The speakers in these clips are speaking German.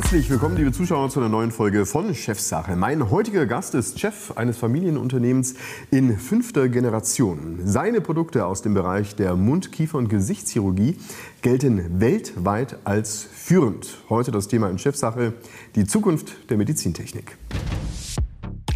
herzlich willkommen, liebe Zuschauer, zu einer neuen Folge von Chefsache. Mein heutiger Gast ist Chef eines Familienunternehmens in fünfter Generation. Seine Produkte aus dem Bereich der Mund-, Kiefer- und Gesichtschirurgie gelten weltweit als führend. Heute das Thema in Chefsache, die Zukunft der Medizintechnik.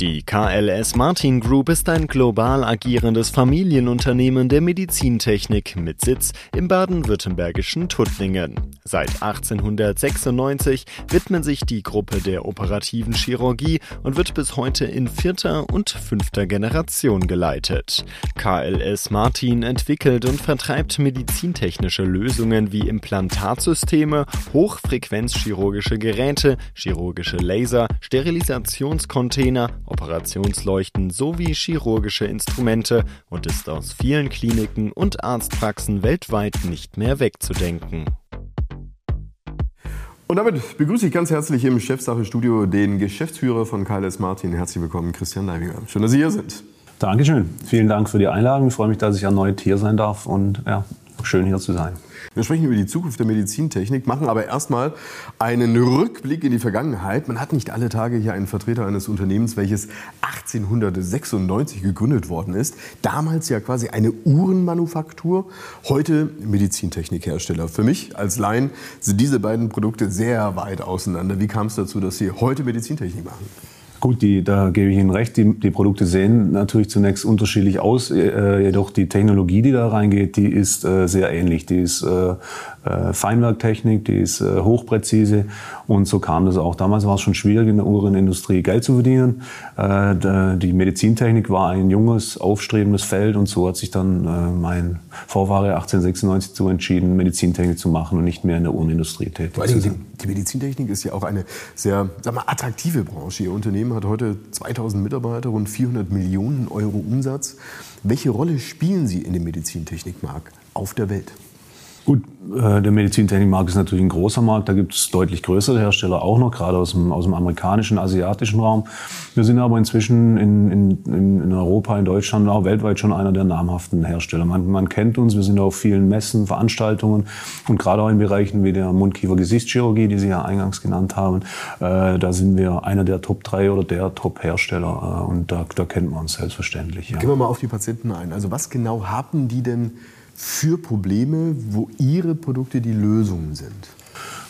Die KLS Martin Group ist ein global agierendes Familienunternehmen der Medizintechnik mit Sitz im baden-württembergischen Tuttlingen. Seit 1896 widmen sich die Gruppe der operativen Chirurgie und wird bis heute in vierter und fünfter Generation geleitet. KLS Martin entwickelt und vertreibt medizintechnische Lösungen wie Implantatsysteme, hochfrequenzchirurgische Geräte, chirurgische Laser, Sterilisationscontainer, Operationsleuchten sowie chirurgische Instrumente und ist aus vielen Kliniken und Arztpraxen weltweit nicht mehr wegzudenken. Und damit begrüße ich ganz herzlich im Chefsache-Studio den Geschäftsführer von KLS Martin. Herzlich willkommen, Christian Leibinger. Schön, dass Sie hier sind. Dankeschön. Vielen Dank für die Einladung. Ich freue mich, dass ich erneut hier sein darf und ja, schön hier zu sein. Wir sprechen über die Zukunft der Medizintechnik, machen aber erstmal einen Rückblick in die Vergangenheit. Man hat nicht alle Tage hier einen Vertreter eines Unternehmens, welches 1896 gegründet worden ist. Damals ja quasi eine Uhrenmanufaktur, heute Medizintechnikhersteller. Für mich als Laien sind diese beiden Produkte sehr weit auseinander. Wie kam es dazu, dass Sie heute Medizintechnik machen? Gut, die, da gebe ich Ihnen recht. Die, die Produkte sehen natürlich zunächst unterschiedlich aus. Äh, jedoch die Technologie, die da reingeht, die ist äh, sehr ähnlich. Die ist äh, Feinwerktechnik, die ist äh, hochpräzise. Und so kam das auch. Damals war es schon schwierig, in der Uhrenindustrie Geld zu verdienen. Äh, die Medizintechnik war ein junges, aufstrebendes Feld. Und so hat sich dann äh, mein Vorfahre 1896 zu entschieden, Medizintechnik zu machen und nicht mehr in der Uhrenindustrie tätig zu sein. Die Medizintechnik ist ja auch eine sehr sag mal, attraktive Branche. Ihr Unternehmen Unternehmen hat heute 2000 Mitarbeiter, rund 400 Millionen Euro Umsatz. Welche Rolle spielen Sie in dem Medizintechnikmarkt auf der Welt? Gut, äh, der Medizintechnikmarkt ist natürlich ein großer Markt. Da gibt es deutlich größere Hersteller auch noch, gerade aus dem, aus dem amerikanischen, asiatischen Raum. Wir sind aber inzwischen in, in, in Europa, in Deutschland, auch weltweit schon einer der namhaften Hersteller. Man, man kennt uns, wir sind auf vielen Messen, Veranstaltungen und gerade auch in Bereichen wie der Mundkiefer-Gesichtschirurgie, die Sie ja eingangs genannt haben, äh, da sind wir einer der Top 3 oder der Top-Hersteller äh, und da, da kennt man uns selbstverständlich. Ja. Gehen wir mal auf die Patienten ein. Also was genau haben die denn für Probleme, wo Ihre Produkte die Lösungen sind?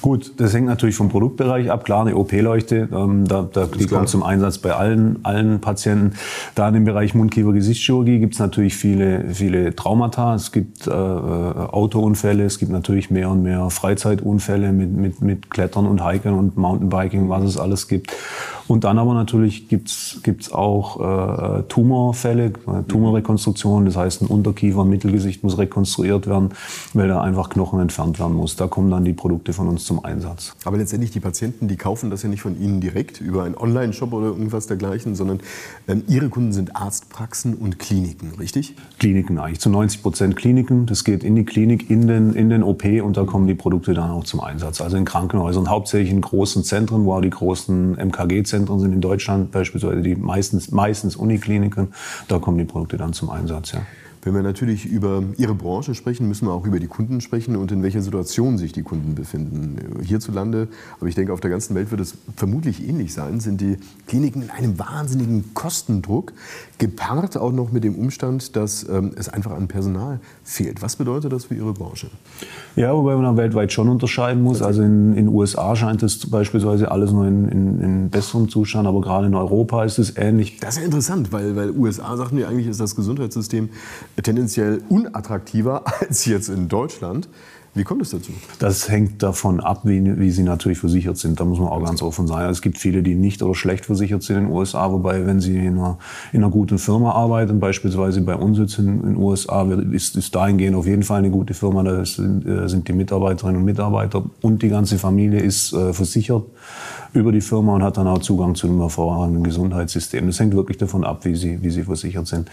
Gut, das hängt natürlich vom Produktbereich ab. Klar, eine OP-Leuchte, ähm, da, da, die kommt zum Einsatz bei allen, allen Patienten. Da in dem Bereich Mundkiefer-Gesichtschirurgie gibt es natürlich viele, viele Traumata. Es gibt äh, äh, Autounfälle, es gibt natürlich mehr und mehr Freizeitunfälle mit, mit, mit Klettern und Hiken und Mountainbiking, was es alles gibt. Und dann aber natürlich gibt's gibt's auch äh, Tumorfälle, äh, Tumorrekonstruktion. Das heißt, ein Unterkiefer, ein Mittelgesicht muss rekonstruiert werden, weil da einfach Knochen entfernt werden muss. Da kommen dann die Produkte von uns zum Einsatz. Aber letztendlich die Patienten, die kaufen das ja nicht von Ihnen direkt über einen Online-Shop oder irgendwas dergleichen, sondern ähm, Ihre Kunden sind Arztpraxen und Kliniken, richtig? Kliniken eigentlich. Zu 90 Prozent Kliniken. Das geht in die Klinik, in den, in den OP und da kommen die Produkte dann auch zum Einsatz. Also in Krankenhäusern, hauptsächlich in großen Zentren, wo auch die großen MKG-Zentren Zentren sind in Deutschland, beispielsweise die meistens, meistens Unikliniken. Da kommen die Produkte dann zum Einsatz. Ja. Wenn wir natürlich über Ihre Branche sprechen, müssen wir auch über die Kunden sprechen und in welcher Situation sich die Kunden befinden. Hierzulande, aber ich denke, auf der ganzen Welt wird es vermutlich ähnlich sein, sind die Kliniken in einem wahnsinnigen Kostendruck, gepaart auch noch mit dem Umstand, dass ähm, es einfach an Personal fehlt. Was bedeutet das für Ihre Branche? Ja, wobei man weltweit schon unterscheiden muss. Also in den USA scheint es beispielsweise alles nur in, in, in, besserem Zustand, aber gerade in Europa ist es ähnlich. Das ist ja interessant, weil, weil USA sagten wir eigentlich, ist das Gesundheitssystem tendenziell unattraktiver als jetzt in Deutschland. Wie kommt es dazu? Das hängt davon ab, wie, wie, sie natürlich versichert sind. Da muss man auch ganz offen sein. Es gibt viele, die nicht oder schlecht versichert sind in den USA, wobei, wenn sie in einer, in einer guten Firma arbeiten, beispielsweise bei uns jetzt in den USA, ist, ist dahingehend auf jeden Fall eine gute Firma. Da sind, äh, sind die Mitarbeiterinnen und Mitarbeiter und die ganze Familie ist äh, versichert über die Firma und hat dann auch Zugang zu einem hervorragenden Gesundheitssystem. Das hängt wirklich davon ab, wie sie, wie sie versichert sind.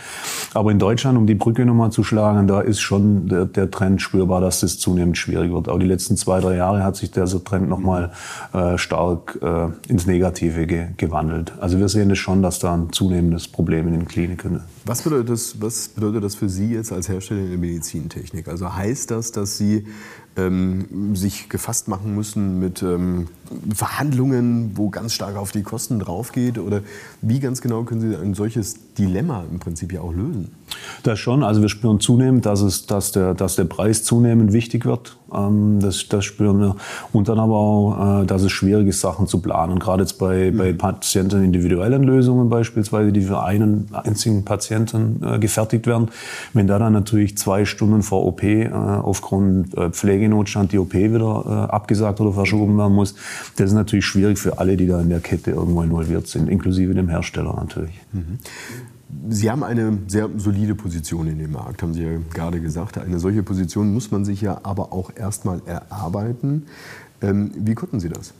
Aber in Deutschland, um die Brücke nochmal zu schlagen, da ist schon der, der Trend spürbar, dass das zunehmend zunehmend schwierig wird. Auch die letzten zwei, drei Jahre hat sich der Trend nochmal äh, stark äh, ins Negative ge gewandelt. Also wir sehen es das schon, dass da ein zunehmendes Problem in den Kliniken ist. Was bedeutet das, was bedeutet das für Sie jetzt als Hersteller in der Medizintechnik? Also heißt das, dass Sie ähm, sich gefasst machen müssen mit ähm, Verhandlungen, wo ganz stark auf die Kosten draufgeht? Oder wie ganz genau können Sie ein solches Dilemma im Prinzip ja auch lösen? Das schon. Also wir spüren zunehmend, dass, es, dass, der, dass der Preis zunehmend wichtig wird. Ähm, das, das spüren wir. Und dann aber auch, äh, dass es schwierig ist, Sachen zu planen. Gerade jetzt bei, mhm. bei Patienten individuellen Lösungen beispielsweise, die für einen einzigen Patienten äh, gefertigt werden. Wenn da dann natürlich zwei Stunden vor OP äh, aufgrund Pflegenotstand die OP wieder abgesagt oder verschoben werden muss, das ist natürlich schwierig für alle, die da in der Kette irgendwo involviert sind, inklusive dem Hersteller natürlich. Mhm. Sie haben eine sehr solide Position in dem Markt, haben Sie ja gerade gesagt. Eine solche Position muss man sich ja aber auch erstmal erarbeiten. Ähm, wie konnten Sie das?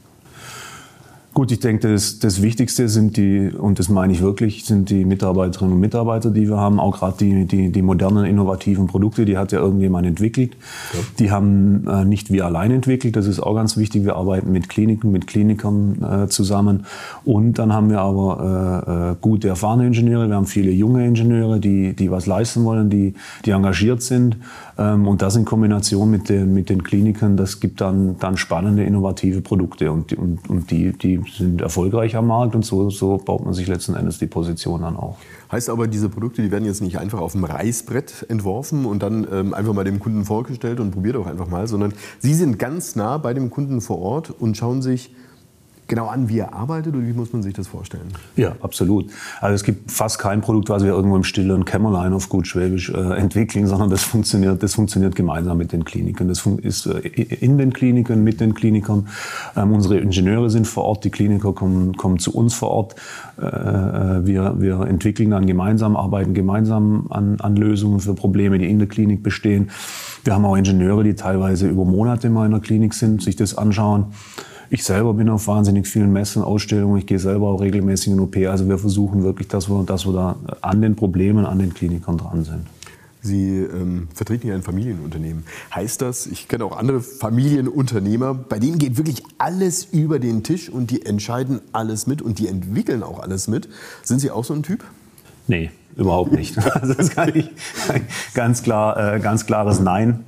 Gut, ich denke, das, das Wichtigste sind die, und das meine ich wirklich, sind die Mitarbeiterinnen und Mitarbeiter, die wir haben. Auch gerade die, die, die modernen, innovativen Produkte, die hat ja irgendjemand entwickelt. Ja. Die haben äh, nicht wir allein entwickelt, das ist auch ganz wichtig. Wir arbeiten mit Kliniken, mit Klinikern äh, zusammen. Und dann haben wir aber äh, äh gute, erfahrene Ingenieure. Wir haben viele junge Ingenieure, die, die was leisten wollen, die, die engagiert sind. Ähm, und das in Kombination mit den, mit den Klinikern, das gibt dann, dann spannende, innovative Produkte. Und, und, und die, die sind erfolgreich am Markt und so, so baut man sich letzten Endes die Position dann auch. Heißt aber, diese Produkte, die werden jetzt nicht einfach auf dem Reißbrett entworfen und dann ähm, einfach mal dem Kunden vorgestellt und probiert auch einfach mal, sondern Sie sind ganz nah bei dem Kunden vor Ort und schauen sich genau an, wie er arbeitet oder wie muss man sich das vorstellen? Ja, absolut. Also es gibt fast kein Produkt, was wir irgendwo im stillen Kämmerlein auf gut Schwäbisch äh, entwickeln, sondern das funktioniert, das funktioniert gemeinsam mit den Kliniken. Das ist äh, in den Kliniken, mit den Klinikern. Ähm, unsere Ingenieure sind vor Ort, die Kliniker kommen, kommen zu uns vor Ort. Äh, äh wir, wir entwickeln dann gemeinsam, arbeiten gemeinsam an, an Lösungen für Probleme, die in der Klinik bestehen. Wir haben auch Ingenieure, die teilweise über Monate mal in der Klinik sind, sich das anschauen. Ich selber bin auf wahnsinnig vielen Messen, Ausstellungen. Ich gehe selber auch regelmäßig in OP. Also wir versuchen wirklich, dass wir, dass wir da an den Problemen, an den Klinikern dran sind. Sie ähm, vertreten ja ein Familienunternehmen. Heißt das, ich kenne auch andere Familienunternehmer, bei denen geht wirklich alles über den Tisch und die entscheiden alles mit und die entwickeln auch alles mit. Sind Sie auch so ein Typ? Nee, überhaupt nicht. Also das kann ich ganz klar, äh, ganz klares Nein.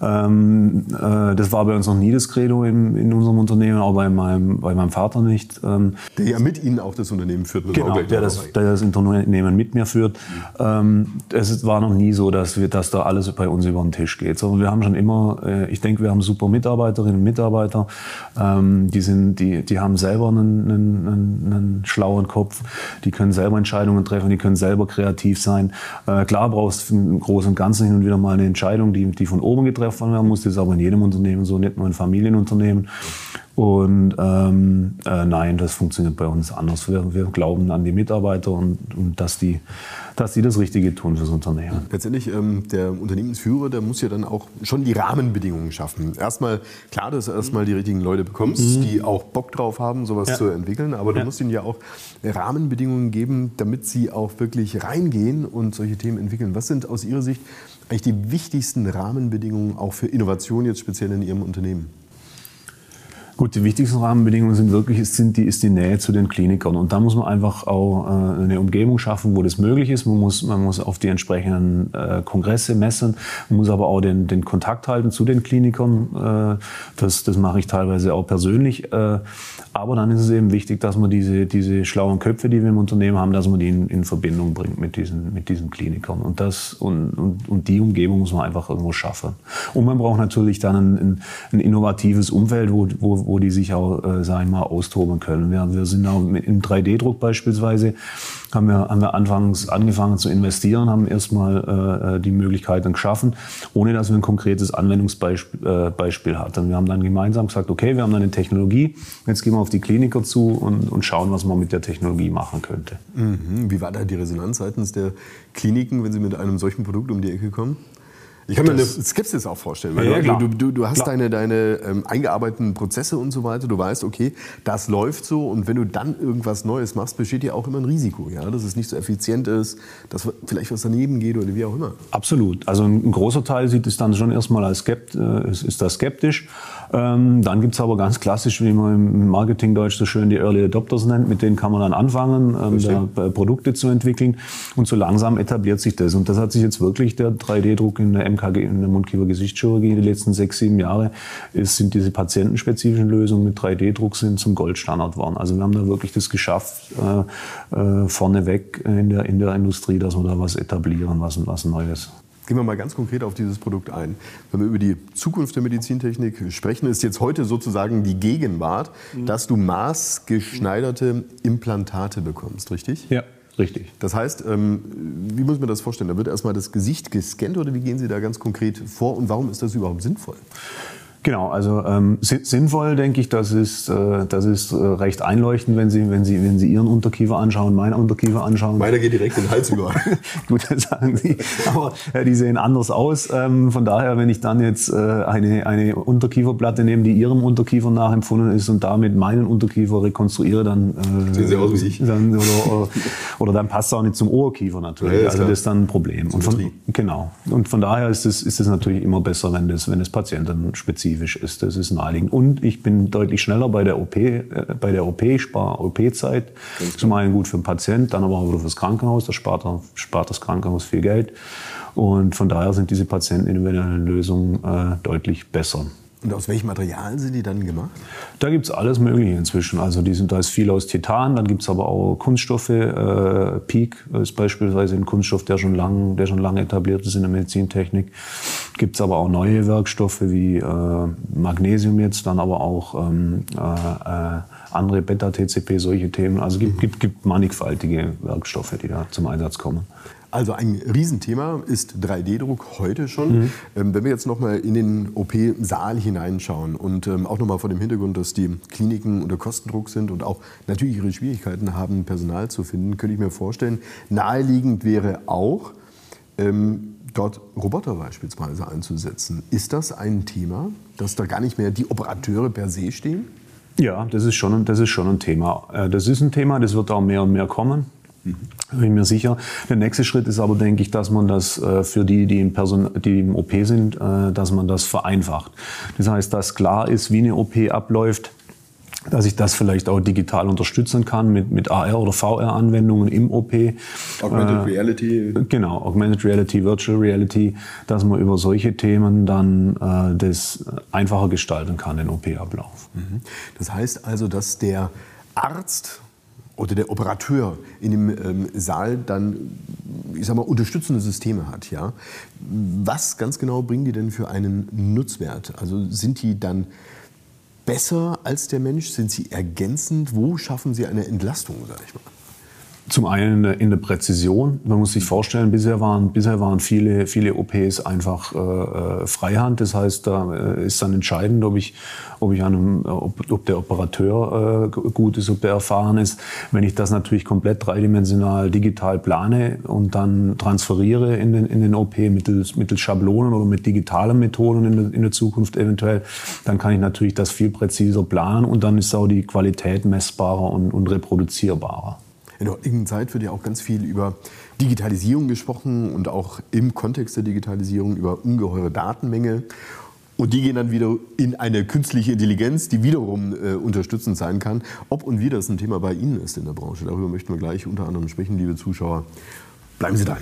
Ähm, äh, das war bei uns noch nie das Credo in, in unserem Unternehmen, auch bei meinem, bei meinem Vater nicht. Ähm, der ja mit Ihnen auch das Unternehmen führt. Genau, der das, der das Unternehmen mit mir führt. Ähm, es war noch nie so, dass, wir, dass da alles bei uns über den Tisch geht, sondern wir haben schon immer, äh, ich denke, wir haben super Mitarbeiterinnen und Mitarbeiter, ähm, die, sind, die, die haben selber einen, einen, einen, einen schlauen Kopf, die können selber Entscheidungen treffen, die können selber kreativ sein. Äh, klar brauchst du im Großen und Ganzen hin und wieder mal eine Entscheidung, die, die von oben getroffen werden muss. Das ist aber in jedem Unternehmen so, nicht nur in Familienunternehmen. Und ähm, äh, nein, das funktioniert bei uns anders. Wir, wir glauben an die Mitarbeiter und, und, dass, die, dass die das Richtige tun fürs Unternehmen. Letztendlich, ähm, der Unternehmensführer, der muss ja dann auch schon die Rahmenbedingungen schaffen. Erstmal, klar, dass du erstmal die richtigen Leute bekommst, mhm. die auch Bock drauf haben, sowas ja. zu entwickeln. Aber du ja. musst ihnen ja auch Rahmenbedingungen geben, damit sie auch wirklich reingehen und solche Themen entwickeln. Was sind aus Ihrer Sicht eigentlich die wichtigsten Rahmenbedingungen auch für Innovation jetzt speziell in Ihrem Unternehmen? Gut, die wichtigsten Rahmenbedingungen sind wirklich, sind die, ist die Nähe zu den Klinikern. Und da muss man einfach auch äh, eine Umgebung schaffen, wo das möglich ist. Man muss, man muss auf die entsprechenden äh, Kongresse messen. Man muss aber auch den, den Kontakt halten zu den Klinikern. Äh, das, das mache ich teilweise auch persönlich. Äh, aber dann ist es eben wichtig, dass man diese, diese schlauen Köpfe, die wir im Unternehmen haben, dass man die in, in Verbindung bringt mit diesen, mit diesen Klinikern. Und, das, und, und, und die Umgebung muss man einfach irgendwo schaffen. Und man braucht natürlich dann ein, ein innovatives Umfeld, wo, wo, wo die sich auch, äh, sag mal, austoben können. Wir, wir sind auch im 3D-Druck beispielsweise, haben wir, haben wir anfangs angefangen zu investieren, haben erstmal äh, die Möglichkeiten geschaffen, ohne dass wir ein konkretes Anwendungsbeispiel äh, hatten. Wir haben dann gemeinsam gesagt, okay, wir haben eine Technologie, jetzt gehen wir auf die Kliniker zu und, und schauen, was man mit der Technologie machen könnte. Mhm. Wie war da die Resonanz seitens der Kliniken, wenn Sie mit einem solchen Produkt um die Ecke kommen? Ich kann mir eine Skepsis auch vorstellen. Weil Ja, du, du, du, hast Klar. deine, deine ähm, eingearbeiteten Prozesse und so weiter. Du weißt, okay, das läuft so. Und wenn du dann irgendwas Neues machst, besteht ja auch immer ein Risiko, ja? dass es nicht so effizient ist, dass vielleicht was daneben geht oder wie auch immer. Absolut. Also ein ein großer Teil sieht es dann schon erstmal als skept, äh, ist, ist da skeptisch. Ähm, dann gibt's aber ganz klassisch, wie man im Marketingdeutsch so schön die Early Adopters nennt, mit denen kann man dann anfangen, ähm, da, äh, Produkte zu entwickeln. Und so langsam etabliert sich das. Und das hat sich jetzt wirklich der 3D-Druck in der MKG, in der Mundkiefer-Gesichtschirurgie die letzten sechs, sieben Jahre, ist, sind diese patientenspezifischen Lösungen mit 3D-Druck sind zum Goldstandard geworden. Also wir haben da wirklich das geschafft, äh, äh, vorneweg in der, in der Industrie, dass wir da was etablieren, was, was Neues. Gehen wir mal ganz konkret auf dieses Produkt ein. Wenn wir über die Zukunft der Medizintechnik sprechen, ist jetzt heute sozusagen die Gegenwart, dass du maßgeschneiderte Implantate bekommst, richtig? Ja, richtig. Das heißt, ähm, wie muss man das vorstellen? Da wird erstmal das Gesicht gescannt oder wie gehen Sie da ganz konkret vor und warum ist das überhaupt sinnvoll? Genau, also ähm, si- sinnvoll denke ich, das ist, äh, das ist äh, recht einleuchtend, wenn Sie, wenn, Sie, wenn Sie Ihren Unterkiefer anschauen, meinen Unterkiefer anschauen. Meiner geht direkt in den Hals über. Gut, das sagen Sie. Aber äh, die sehen anders aus. Ähm, von daher, wenn ich dann jetzt äh, eine, eine Unterkieferplatte nehme, die Ihrem Unterkiefer nachempfunden ist und damit meinen Unterkiefer rekonstruiere, dann, äh, Sehen Sie aus wie ich. dann oder, oder, oder dann passt es auch nicht zum Ohrkiefer natürlich. Ja, also das ist dann ein Problem. Und von, genau. Und von daher ist es, ist es natürlich immer besser, wenn das, wenn es patientenspezifisch ist. Das ist naheliegend. Und ich bin deutlich schneller bei der OP, äh, bei der OP, ich spare OP-Zeit. Zum einen gut für den Patient, dann aber auch wieder fürs Krankenhaus. Da spart, spart das Krankenhaus viel Geld. Und von daher sind diese patientenindividuellen Lösungen äh, deutlich besser. Und aus welchem Material sind die dann gemacht? Da gibt's alles Mögliche inzwischen. Also die sind, da ist viel aus Titan, dann gibt's aber auch Kunststoffe. Äh, Peak ist beispielsweise ein Kunststoff, der schon lang, der schon lange etabliert ist in der Medizintechnik. Gibt's aber auch neue Werkstoffe wie äh, Magnesium jetzt, dann aber auch ähm, äh, äh, andere Beta-TCP, solche Themen. Also gibt, gibt, gibt mannigfaltige Werkstoffe, die da zum Einsatz kommen. Also ein Riesenthema ist 3D-Druck heute schon. Ähm, wenn wir jetzt nochmal in den OP-Saal hineinschauen und ähm, auch nochmal vor dem Hintergrund, dass die Kliniken unter Kostendruck sind und auch natürlich ihre Schwierigkeiten haben, Personal zu finden, könnte ich mir vorstellen, naheliegend wäre auch, ähm, dort Roboter beispielsweise einzusetzen. Ist das ein Thema, dass da gar nicht mehr die Operateure per se stehen? Ja, das ist schon, ein- das ist schon ein Thema. Äh, Das ist ein Thema, das wird auch mehr und mehr kommen. Bin ich mir sicher. Der nächste Schritt ist aber, denke ich, dass man das äh, für die, die im, Person, die im OP sind, äh, dass man das vereinfacht. Das heißt, dass klar ist, wie eine OP abläuft, dass ich das vielleicht auch digital unterstützen kann mit, mit AR- oder VR-Anwendungen im OP. Augmented Reality. Genau, Augmented Reality, Virtual Reality, dass man über solche Themen dann äh, das einfacher gestalten kann, den OP-Ablauf. Das heißt also, dass der Arzt oder der Operateur in dem ähm, Saal dann, ich sag mal, unterstützende Systeme hat, ja. Was ganz genau bringen die denn für einen Nutzwert? Also sind die dann besser als der Mensch? Sind sie ergänzend? Wo schaffen sie eine Entlastung, sag ich mal? Zum einen in der Präzision. Man muss sich vorstellen, bisher waren, bisher waren viele, viele OPs einfach äh, äh, Freihand. Das heißt, da äh, ist dann entscheidend, ob, ich, ob, ich einem, ob, ob der Operateur äh, gut ist, ob der erfahren ist. Wenn ich das natürlich komplett dreidimensional digital plane und dann transferiere in den, in den OP mittels, mittels Schablonen oder mit digitalen Methoden in der, in der Zukunft eventuell, dann kann ich natürlich das viel präziser planen und dann ist auch die Qualität messbarer und, und reproduzierbarer. In der heutigen Zeit wird ja auch ganz viel über Digitalisierung gesprochen und auch im Kontext der Digitalisierung über ungeheure Datenmenge. Und die gehen dann wieder in eine künstliche Intelligenz, die wiederum äh, unterstützend sein kann. Ob und wie das ein Thema bei Ihnen ist in der Branche, darüber möchten wir gleich unter anderem sprechen, liebe Zuschauer. Bleiben Sie dran.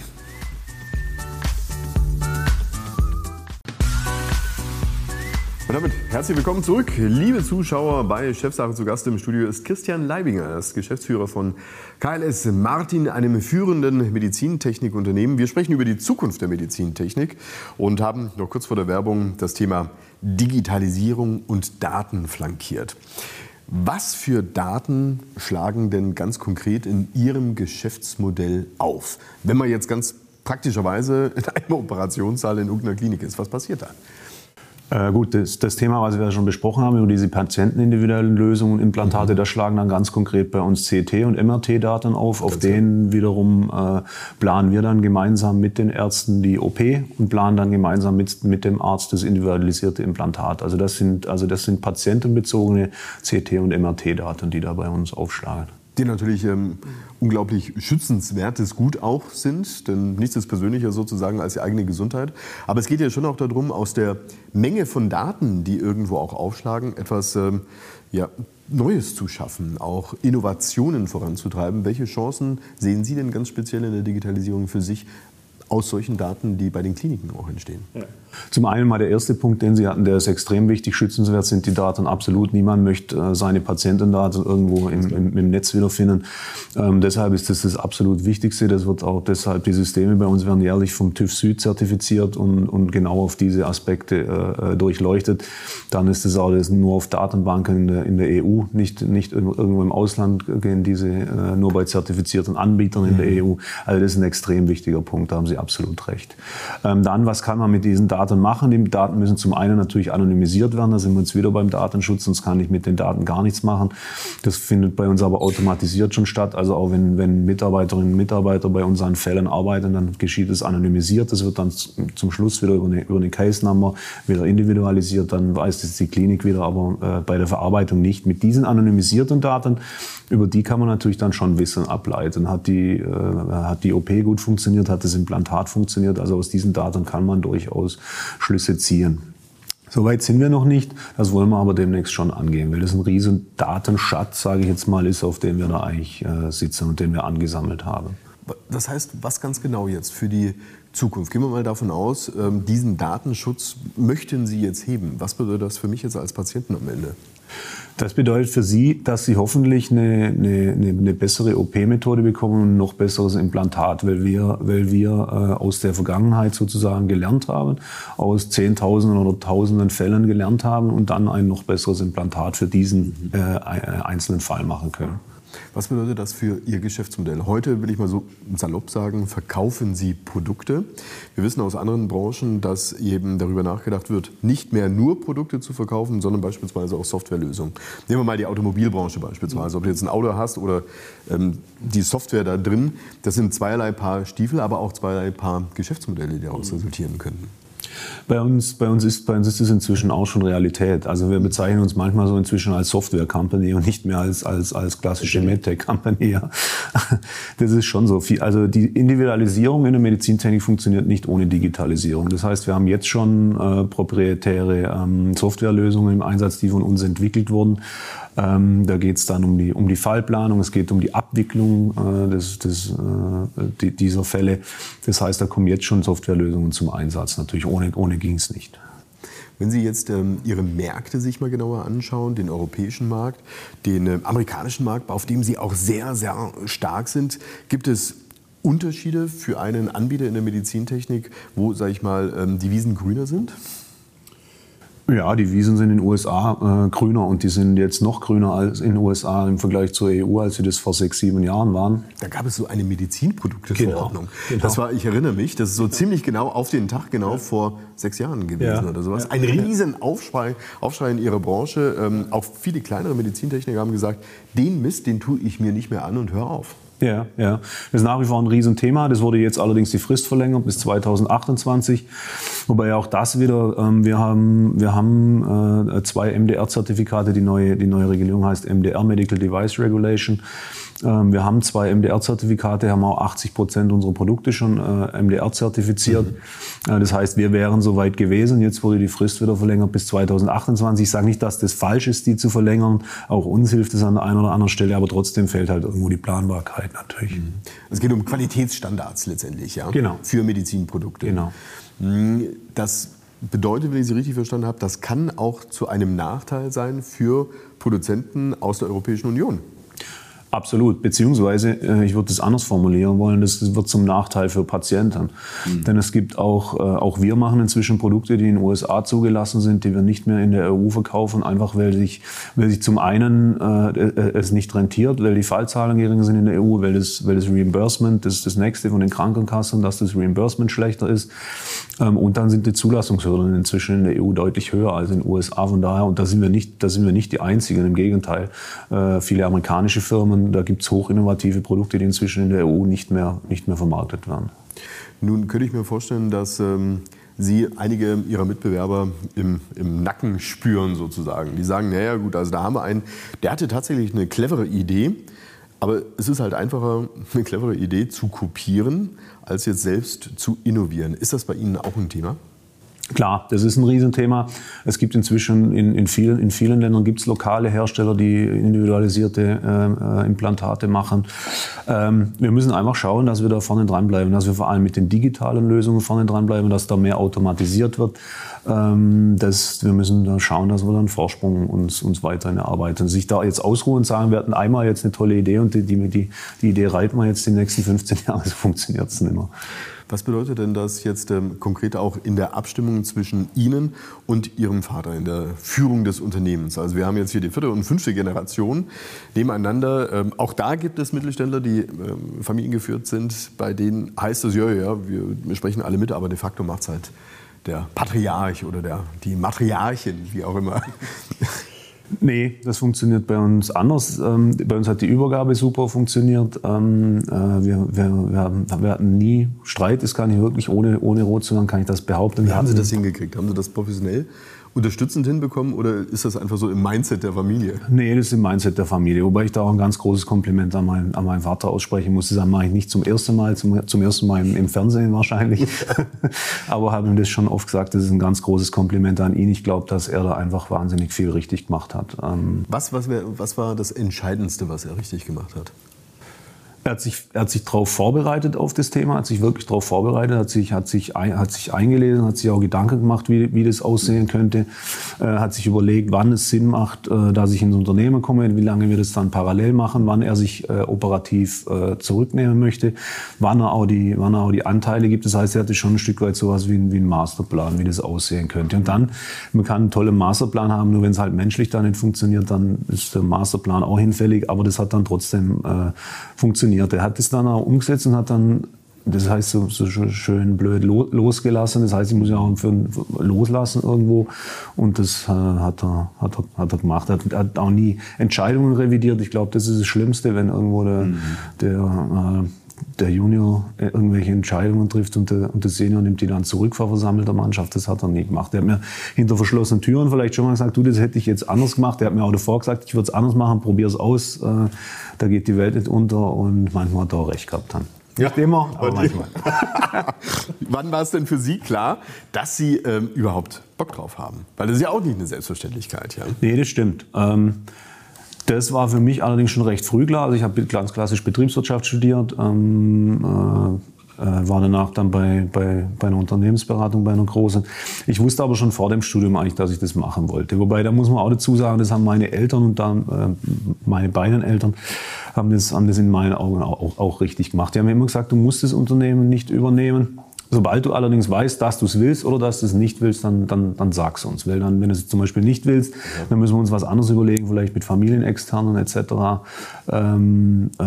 Und damit herzlich willkommen zurück, liebe Zuschauer. Bei Chefsache zu Gast im Studio ist Christian Leibinger, er ist Geschäftsführer von KLS Martin, einem führenden Medizintechnikunternehmen. Wir sprechen über die Zukunft der Medizintechnik und haben noch kurz vor der Werbung das Thema Digitalisierung und Daten flankiert. Was für Daten schlagen denn ganz konkret in Ihrem Geschäftsmodell auf? Wenn man jetzt ganz praktischerweise in einem Operationssaal in irgendeiner Klinik ist, was passiert da? Äh, gut, das, das, Thema, was wir schon besprochen haben, über diese patientenindividuellen Lösungen, Implantate, mhm. da schlagen dann ganz konkret bei uns CT- und MRT-Daten auf. Auf denen wiederum äh, planen wir dann gemeinsam mit den Ärzten die OP und planen dann gemeinsam mit, mit dem Arzt das individualisierte Implantat. Also das sind, also das sind patientenbezogene CT- und MRT-Daten, die da bei uns aufschlagen die natürlich ähm, unglaublich schützenswertes Gut auch sind, denn nichts ist persönlicher sozusagen als die eigene Gesundheit. Aber es geht ja schon auch darum, aus der Menge von Daten, die irgendwo auch aufschlagen, etwas ähm, ja, Neues zu schaffen, auch Innovationen voranzutreiben. Welche Chancen sehen Sie denn ganz speziell in der Digitalisierung für sich aus solchen Daten, die bei den Kliniken auch entstehen? Ja. Zum einen mal der erste Punkt, den Sie hatten, der ist extrem wichtig. Schützenswert sind die Daten absolut. Niemand möchte äh, seine Patientendaten irgendwo im, im, im Netz wiederfinden. Ähm, deshalb ist das das absolut Wichtigste. Das wird auch deshalb, die Systeme bei uns werden jährlich vom TÜV Süd zertifiziert und, und genau auf diese Aspekte äh, äh durchleuchtet. Dann ist es auch das nur auf Datenbanken in der, in der EU, nicht, nicht irgendwo im Ausland gehen diese äh, nur bei zertifizierten Anbietern in der mhm. EU. Also das ist ein extrem wichtiger Punkt, da haben Sie absolut recht. Ähm, dann, was kann man mit diesen Daten machen. Die Daten müssen zum einen natürlich anonymisiert werden, da sind wir jetzt wieder beim Datenschutz, sonst kann ich mit den Daten gar nichts machen. Das findet bei uns aber automatisiert schon statt. Also auch wenn, wenn Mitarbeiterinnen und Mitarbeiter bei unseren Fällen arbeiten, dann geschieht es anonymisiert. Das wird dann zum Schluss wieder über eine, über eine Case-Nummer wieder individualisiert. Dann weiß das die Klinik wieder, aber äh, bei der Verarbeitung nicht. Mit diesen anonymisierten Daten, über die kann man natürlich dann schon Wissen ableiten. Hat die, äh, hat die OP gut funktioniert? Hat das Implantat funktioniert? Also aus diesen Daten kann man durchaus Schlüsse ziehen. Soweit sind wir noch nicht. Das wollen wir aber demnächst schon angehen, weil das ein riesen Datenschatz, sage ich jetzt mal, ist, auf dem wir da eigentlich äh, sitzen und den wir angesammelt haben. Das heißt, was ganz genau jetzt für die Zukunft? Gehen wir mal davon aus, ähm, diesen Datenschutz möchten Sie jetzt heben. Was bedeutet das für mich jetzt als Patienten am Ende? Das bedeutet für Sie, dass Sie hoffentlich eine, eine, eine bessere OP-Methode bekommen und ein noch besseres Implantat, weil wir, weil wir äh, aus der Vergangenheit sozusagen gelernt haben, aus Zehntausenden oder Tausenden Fällen gelernt haben und dann ein noch besseres Implantat für diesen äh, einzelnen Fall machen können. Was bedeutet das für Ihr Geschäftsmodell? Heute will ich mal so salopp sagen, verkaufen Sie Produkte. Wir wissen aus anderen Branchen, dass eben darüber nachgedacht wird, nicht mehr nur Produkte zu verkaufen, sondern beispielsweise auch Softwarelösungen. Nehmen wir mal die Automobilbranche beispielsweise. Ob du jetzt ein Auto hast oder ähm, die Software da drin, das sind zweierlei Paar Stiefel, aber auch zweierlei Paar Geschäftsmodelle, die daraus resultieren könnten. Bei uns, bei uns ist, bei uns ist es inzwischen auch schon Realität. Also wir bezeichnen uns manchmal so inzwischen als Software Company und nicht mehr als, als, als klassische MedTech Company. Ja. Das ist schon so viel. Also die Individualisierung in der Medizintechnik funktioniert nicht ohne Digitalisierung. Das heißt, wir haben jetzt schon äh, proprietäre ähm, Softwarelösungen im Einsatz, die von uns entwickelt wurden. Ähm, da geht es dann um die, um die Fallplanung, es geht um die Abwicklung äh, des, des, äh, die, dieser Fälle. Das heißt, da kommen jetzt schon Softwarelösungen zum Einsatz. Natürlich ohne, ohne ging es nicht. Wenn Sie jetzt ähm, Ihre Märkte sich mal genauer anschauen, den europäischen Markt, den äh, amerikanischen Markt, auf dem Sie auch sehr, sehr stark sind, gibt es Unterschiede für einen Anbieter in der Medizintechnik, wo, sage ich mal, ähm, die Wiesen grüner sind? Ja, die Wiesen sind in den USA äh, grüner und die sind jetzt noch grüner als in den USA im Vergleich zur EU, als sie das vor sechs, sieben Jahren waren. Da gab es so eine Medizinprodukteverordnung. Genau, genau. Das war, ich erinnere mich, das ist so ziemlich genau auf den Tag genau ja. vor sechs Jahren gewesen ja. oder sowas. Ein riesen Aufschrei, Aufschrei in ihrer Branche. Ähm, auch viele kleinere Medizintechniker haben gesagt, den Mist, den tue ich mir nicht mehr an und hör auf. Ja, ja. Das ist nach wie vor ein Riesenthema. Das wurde jetzt allerdings die Frist verlängert bis 2028. Wobei auch das wieder, ähm, wir haben, wir haben äh, zwei MDR-Zertifikate. Die neue, die neue Regelung heißt MDR, Medical Device Regulation. Ähm, wir haben zwei MDR-Zertifikate, haben auch 80 Prozent unserer Produkte schon äh, MDR zertifiziert. Mhm. Äh, das heißt, wir wären soweit gewesen. Jetzt wurde die Frist wieder verlängert bis 2028. Ich sage nicht, dass das falsch ist, die zu verlängern. Auch uns hilft es an der einen oder anderen Stelle, aber trotzdem fehlt halt irgendwo die Planbarkeit natürlich. Mhm. Es geht um Qualitätsstandards letztendlich, ja? Genau. Für Medizinprodukte. Genau. Mhm. Das bedeutet, wenn ich Sie richtig verstanden habe, das kann auch zu einem Nachteil sein für Produzenten aus der Europäischen Union. Absolut. Beziehungsweise, äh, ich würde es anders formulieren wollen, das wird zum Nachteil für Patienten. Mhm. Denn es gibt auch, äh, auch wir machen inzwischen Produkte, die in den USA zugelassen sind, die wir nicht mehr in der EU verkaufen, einfach weil sich, weil sich zum einen äh, äh es nicht rentiert, weil die Fallzahlen gering sind in der EU, weil das, weil das Reimbursement, das ist das nächste von den Krankenkassen, dass das Reimbursement schlechter ist. Ähm, und dann sind die Zulassungshürden inzwischen in der EU deutlich höher als in den USA. Von daher, und da sind wir nicht, da sind wir nicht die Einzigen. Im Gegenteil, äh, viele amerikanische Firmen da gibt es hochinnovative Produkte, die inzwischen in der EU nicht mehr, nicht mehr vermarktet werden. Nun könnte ich mir vorstellen, dass ähm, Sie einige Ihrer Mitbewerber im, im, Nacken spüren sozusagen. Die sagen, naja gut, also da haben wir einen, der hatte tatsächlich eine clevere Idee, aber es ist halt einfacher, eine clevere Idee zu kopieren, als jetzt selbst zu innovieren. Ist das bei Ihnen auch ein Thema? Klar, das ist ein Riesenthema. Es gibt inzwischen in, in vielen, in vielen Ländern gibt es lokale Hersteller, die individualisierte äh, Implantate machen. Ähm, wir müssen einfach schauen, dass wir da vorne dranbleiben, dass wir vor allem mit den digitalen Lösungen vorne dranbleiben, dass da mehr automatisiert wird. Ähm, das, wir müssen da schauen, dass wir dann Vorsprung uns, uns weiterhin erarbeiten. Sich da jetzt ausruhen und sagen, wir hatten einmal jetzt eine tolle Idee und die, die, die, die Idee reiten wir jetzt die nächsten 15 Jahre, so funktioniert es nicht mehr. Was bedeutet denn das jetzt ähm, konkret auch in der Abstimmung zwischen Ihnen und Ihrem Vater, in der Führung des Unternehmens? Also wir haben jetzt hier die vierte und fünfte Generation nebeneinander. Ähm, auch da gibt es Mittelständler, die ähm, familiengeführt sind, bei denen heißt es, ja, ja, wir, wir sprechen alle mit, aber de facto macht es halt der Patriarch oder der, die Matriarchin, wie auch immer. Nee, das funktioniert bei uns anders. Ähm, bei uns hat die Übergabe super funktioniert. Ähm, äh, wir, wir, wir, wir, hatten nie Streit, das kann ich wirklich ohne, ohne rot zu kann ich das behaupten. Wie haben Sie das hingekriegt? Haben Sie das professionell unterstützend hinbekommen oder ist das einfach so im Mindset der Familie? Nee, das ist im Mindset der Familie. Wobei ich da auch ein ganz großes Kompliment an meinen, an meinen Vater aussprechen muss. Das mache ich nicht zum ersten Mal, zum, zum ersten Mal im, im Fernsehen wahrscheinlich. Aber habe ihm das schon oft gesagt, das ist ein ganz großes Kompliment an ihn. Ich glaube, dass er da einfach wahnsinnig viel richtig gemacht hat. Ähm was, was, wär, was war das Entscheidendste, was er richtig gemacht hat? Er hat sich, hat sich darauf vorbereitet auf das Thema, hat sich wirklich darauf vorbereitet, hat sich, hat sich, ein, hat sich eingelesen, hat sich auch Gedanken gemacht, wie, wie das aussehen könnte, äh, hat sich überlegt, wann es Sinn macht, äh, dass ich ins Unternehmen komme, wie lange wir das dann parallel machen, wann er sich äh, operativ äh, zurücknehmen möchte, wann er, auch die, wann er auch die Anteile gibt. Das heißt, er hatte schon ein Stück weit sowas wie, wie ein Masterplan, wie das aussehen könnte. Und dann, man kann einen tollen Masterplan haben, nur wenn es halt menschlich dann nicht funktioniert, dann ist der Masterplan auch hinfällig, aber das hat dann trotzdem äh, funktioniert funktioniert. Er hat das dann auch umgesetzt und hat dann, das heißt so, so schön blöd losgelassen. Das heißt, ich muss ja auch für, loslassen irgendwo. Und das äh, hat, er, hat, er, hat er gemacht. Er hat, hat auch nie Entscheidungen revidiert. Ich glaube, das ist das Schlimmste, wenn irgendwo der, mhm. der äh, der Junior äh, irgendwelche Entscheidungen trifft und der, und der Senior nimmt die dann zurück vor versammelter Mannschaft. Das hat er nie gemacht. Er hat mir hinter verschlossenen Türen vielleicht schon mal gesagt, du, das hätte ich jetzt anders gemacht. Er hat mir auch davor gesagt, ich würde es anders machen, probier es aus. Äh, da geht die Welt nicht unter und manchmal hat er auch recht gehabt dann. Nicht ja, immer, aber manchmal. Wann war es denn für Sie klar, dass Sie ähm, überhaupt Bock drauf haben? Weil das ist ja auch nicht eine Selbstverständlichkeit. Ja? Nee, das stimmt. Ähm, das war für mich allerdings schon recht früh klar. Also ich habe ganz klassisch Betriebswirtschaft studiert, ähm, äh, äh, war danach dann bei, bei, bei einer Unternehmensberatung, bei einer großen. Ich wusste aber schon vor dem Studium eigentlich, dass ich das machen wollte. Wobei, da muss man auch dazu sagen, das haben meine Eltern und dann äh, meine beiden Eltern haben das, haben das in meinen Augen auch, auch richtig gemacht. Die haben immer gesagt, du musst das Unternehmen nicht übernehmen. Sobald du allerdings weißt, dass du es willst oder dass du es nicht willst, dann, dann, dann sag's uns. Weil dann, wenn du es zum Beispiel nicht willst, dann müssen wir uns was anderes überlegen, vielleicht mit Familienexternen etc. Ähm, äh,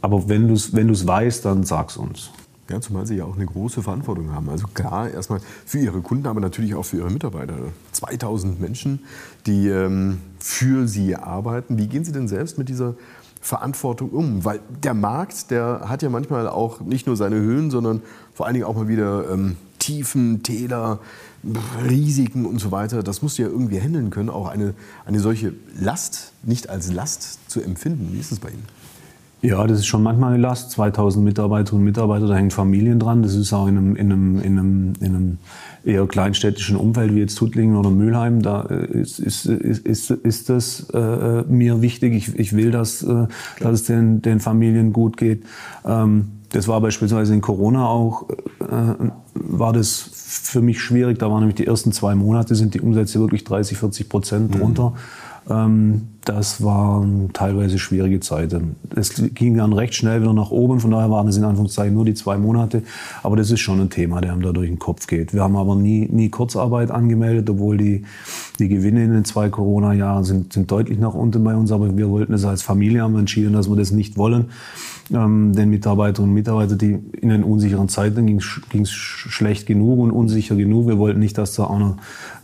aber wenn du es wenn weißt, dann sag's uns. Ja, zumal Sie ja auch eine große Verantwortung haben. Also klar, erstmal für Ihre Kunden, aber natürlich auch für Ihre Mitarbeiter. 2000 Menschen, die ähm, für Sie arbeiten. Wie gehen Sie denn selbst mit dieser Verantwortung um? Weil der Markt, der hat ja manchmal auch nicht nur seine Höhen, sondern vor allen Dingen auch mal wieder ähm, Tiefen, Täler, Risiken und so weiter. Das musst du ja irgendwie handeln können, auch eine, eine solche Last nicht als Last zu empfinden. Wie ist es bei Ihnen? Ja, das ist schon manchmal eine Last. 2000 Mitarbeiterinnen und Mitarbeiter, da hängen Familien dran. Das ist auch in einem, in einem, in einem, in einem eher kleinstädtischen Umfeld wie jetzt Tuttlingen oder Mülheim. Da äh, ist, ist, ist, ist, ist das äh, mir wichtig. Ich, ich will, dass, äh, dass es den, den Familien gut geht. Ähm, das war beispielsweise in Corona auch, äh, war das für mich schwierig. Da waren nämlich die ersten zwei Monate sind die Umsätze wirklich 30, 40 Prozent drunter. Mhm. Ähm, das waren teilweise schwierige Zeiten. Es ging dann recht schnell wieder nach oben, von daher waren es in Anführungszeichen nur die zwei Monate. Aber das ist schon ein Thema, der einem da durch den Kopf geht. Wir haben aber nie, nie Kurzarbeit angemeldet, obwohl die, die Gewinne in den zwei Corona-Jahren sind, sind deutlich nach unten bei uns. Aber wir wollten es als Familie, haben entschieden, dass wir das nicht wollen ähm, den Mitarbeiterinnen und Mitarbeitern, die in den unsicheren Zeiten ging es schlecht genug und unsicher genug. Wir wollten nicht, dass da auch noch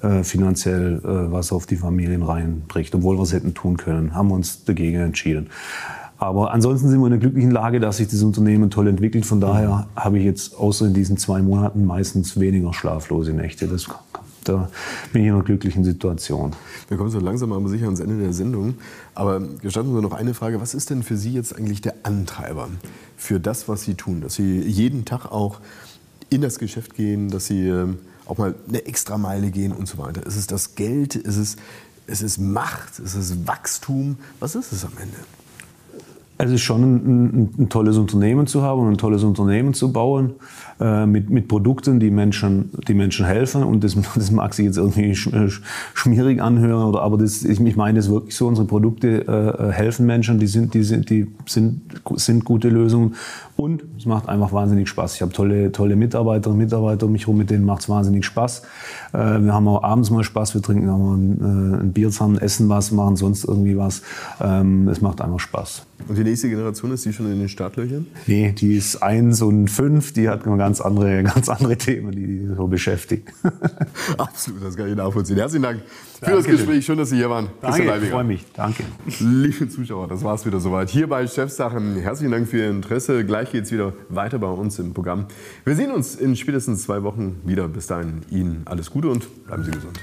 äh, finanziell äh, was auf die Familien reinbricht, obwohl wir es hätten tun können. Haben uns dagegen entschieden. Aber ansonsten sind wir in der glücklichen Lage, dass sich das Unternehmen toll entwickelt. Von daher habe ich jetzt außer in diesen zwei Monaten meistens weniger schlaflose Nächte. Das da bin ich in einer glücklichen Situation. Wir kommen so langsam aber sicher ans Ende der Sendung. Aber gestatten Sie noch eine Frage. Was ist denn für Sie jetzt eigentlich der Antreiber für das, was Sie tun? Dass Sie jeden Tag auch in das Geschäft gehen, dass Sie ähm, auch mal eine Extrameile gehen und so weiter. Ist es das Geld? Ist es, ist es Macht? Ist es Wachstum? Was ist es am Ende? Es ist schon ein, ein, ein, tolles Unternehmen zu haben und ein tolles Unternehmen zu bauen äh, mit, mit Produkten, die Menschen, die Menschen helfen. Und das, das mag sich jetzt irgendwie schmierig anhören, oder, aber das, ich, ich meine das wirklich so. Unsere Produkte äh, äh, helfen Menschen, die sind, die, sind, die sind, sind gute Lösungen. Und es macht einfach wahnsinnig Spaß. Ich habe tolle, tolle Mitarbeiterinnen und Mitarbeiter um mich herum, mit denen macht es wahnsinnig Spaß. Äh, wir haben auch abends mal Spaß, wir trinken auch ein, äh, ein Bier zusammen, essen was, machen sonst irgendwie was. Ähm, es macht einfach Spaß. Und die nächste Generation, ist die schon in den Startlöchern? Nee, die ist eins und fünf, die hat ganz andere, ganz andere Themen, die die so beschäftigen. Absolut, das kann ich nachvollziehen. Herzlichen Dank für das Gespräch. Schön, dass Sie hier waren. Danke, ich freue mich. Danke. Liebe Zuschauer, das war es wieder soweit. Hier bei Chefsachen. Herzlichen Dank für Ihr Interesse. Gleich geht es wieder weiter bei uns im Programm. Wir sehen uns in spätestens zwei Wochen wieder. Bis dahin Ihnen alles Gute und bleiben Sie gesund.